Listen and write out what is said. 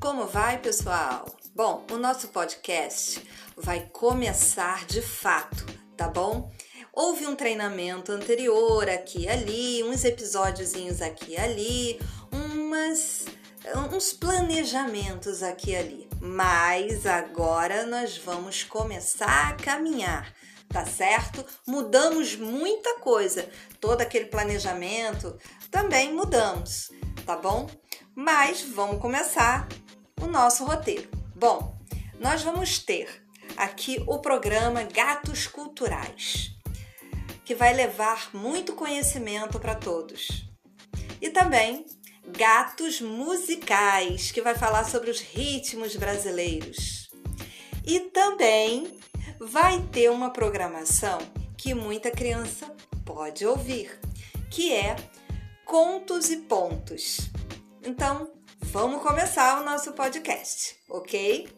como vai, pessoal? Bom, o nosso podcast vai começar de fato, tá bom? Houve um treinamento anterior aqui e ali, uns episódiozinhos aqui e ali, umas uns planejamentos aqui e ali. Mas agora nós vamos começar a caminhar, tá certo? Mudamos muita coisa. Todo aquele planejamento também mudamos, tá bom? Mas vamos começar o nosso roteiro. Bom, nós vamos ter aqui o programa Gatos Culturais, que vai levar muito conhecimento para todos. E também Gatos Musicais, que vai falar sobre os ritmos brasileiros. E também vai ter uma programação que muita criança pode ouvir, que é Contos e Pontos. Então, vamos começar o nosso podcast, ok?